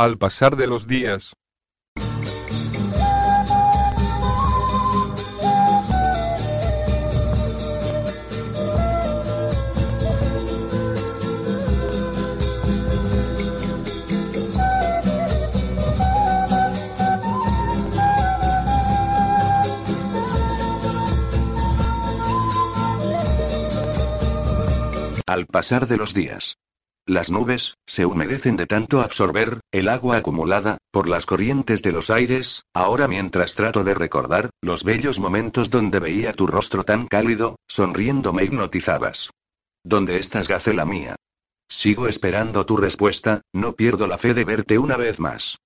al pasar de los días, Al pasar de los días. Las nubes, se humedecen de tanto absorber, el agua acumulada, por las corrientes de los aires, ahora mientras trato de recordar, los bellos momentos donde veía tu rostro tan cálido, sonriendo me hipnotizabas. ¿Dónde estás, Gacela mía? Sigo esperando tu respuesta, no pierdo la fe de verte una vez más.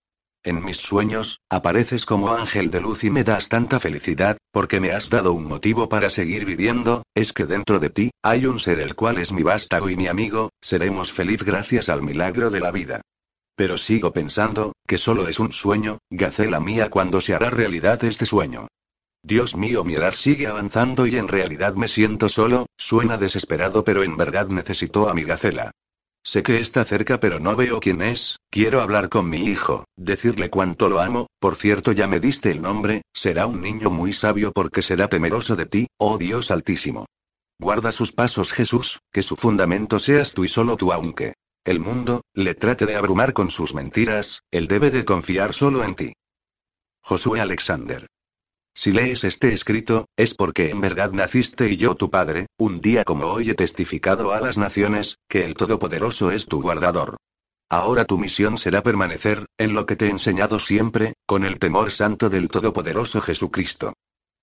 En mis sueños, apareces como ángel de luz y me das tanta felicidad, porque me has dado un motivo para seguir viviendo, es que dentro de ti, hay un ser el cual es mi vástago y mi amigo, seremos feliz gracias al milagro de la vida. Pero sigo pensando, que solo es un sueño, Gacela mía cuando se hará realidad este sueño. Dios mío mi edad sigue avanzando y en realidad me siento solo, suena desesperado pero en verdad necesito a mi Gacela. Sé que está cerca pero no veo quién es, quiero hablar con mi hijo, decirle cuánto lo amo, por cierto ya me diste el nombre, será un niño muy sabio porque será temeroso de ti, oh Dios altísimo. Guarda sus pasos Jesús, que su fundamento seas tú y solo tú aunque el mundo, le trate de abrumar con sus mentiras, él debe de confiar solo en ti. Josué Alexander. Si lees este escrito, es porque en verdad naciste y yo tu Padre, un día como hoy he testificado a las naciones, que el Todopoderoso es tu guardador. Ahora tu misión será permanecer, en lo que te he enseñado siempre, con el temor santo del Todopoderoso Jesucristo.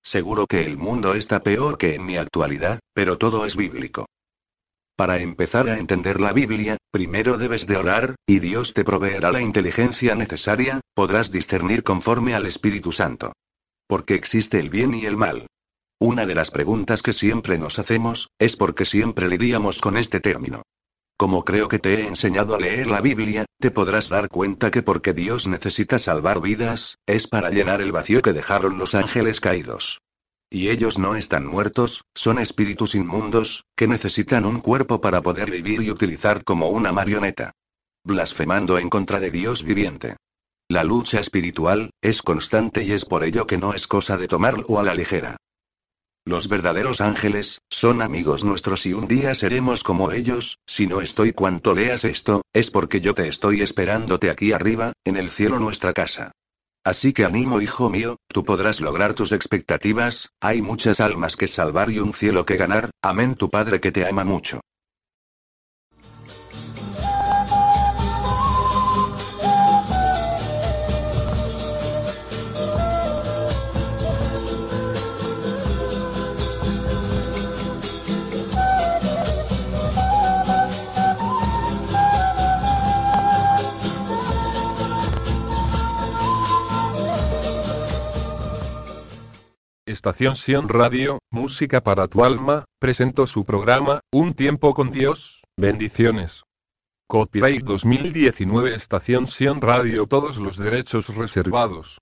Seguro que el mundo está peor que en mi actualidad, pero todo es bíblico. Para empezar a entender la Biblia, primero debes de orar, y Dios te proveerá la inteligencia necesaria, podrás discernir conforme al Espíritu Santo porque existe el bien y el mal. Una de las preguntas que siempre nos hacemos, es por qué siempre lidiamos con este término. Como creo que te he enseñado a leer la Biblia, te podrás dar cuenta que porque Dios necesita salvar vidas, es para llenar el vacío que dejaron los ángeles caídos. Y ellos no están muertos, son espíritus inmundos, que necesitan un cuerpo para poder vivir y utilizar como una marioneta. Blasfemando en contra de Dios viviente. La lucha espiritual, es constante y es por ello que no es cosa de tomarlo a la ligera. Los verdaderos ángeles, son amigos nuestros y un día seremos como ellos, si no estoy cuanto leas esto, es porque yo te estoy esperándote aquí arriba, en el cielo nuestra casa. Así que animo hijo mío, tú podrás lograr tus expectativas, hay muchas almas que salvar y un cielo que ganar, amén tu Padre que te ama mucho. Estación Sion Radio, Música para tu alma, presentó su programa, Un tiempo con Dios, bendiciones. Copyright 2019 Estación Sion Radio Todos los derechos reservados.